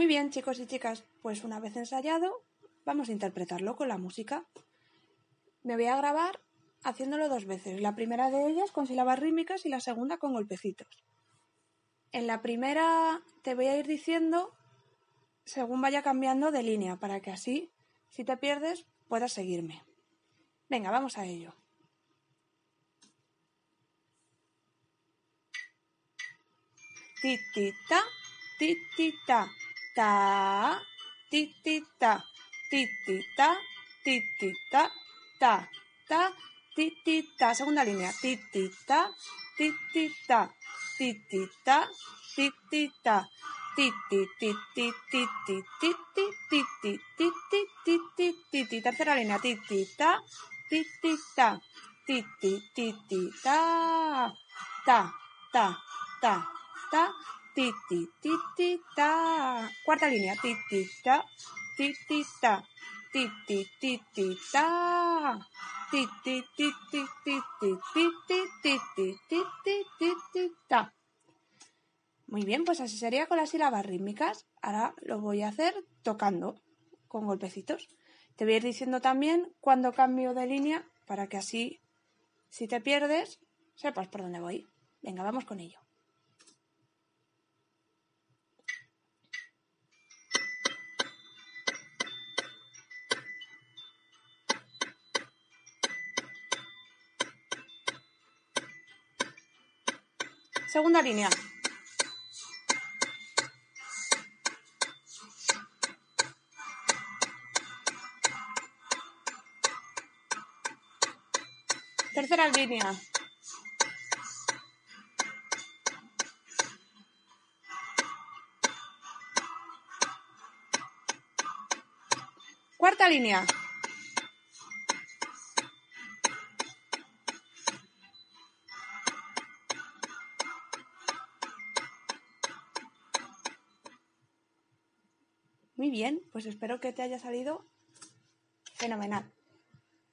Muy bien, chicos y chicas, pues una vez ensayado, vamos a interpretarlo con la música. Me voy a grabar haciéndolo dos veces, la primera de ellas con sílabas rítmicas y la segunda con golpecitos. En la primera te voy a ir diciendo según vaya cambiando de línea, para que así, si te pierdes, puedas seguirme. Venga, vamos a ello. Titita, titita ta, titita, titita, titita, ta, ta, titita. Segunda línea, titita, titita, titita, titita. Titi, titi, titi, titi, titi, titi, titi, titi. Tercera línea, titita, titita, titi, titita, ta, ta, ta, ta, ti ti ti ti ta cuarta línea ti ti ta ti ti ta ti ti ti ti ta ti ti ti ti ti ti ti ti ti ti ti ti ti ta muy bien pues así sería con las sílabas rítmicas ahora lo voy a hacer tocando con golpecitos te voy a ir diciendo también cuando cambio de línea para que así si te pierdes sepas por dónde voy venga vamos con ello Segunda línea. Tercera línea. Cuarta línea. Muy bien, pues espero que te haya salido fenomenal.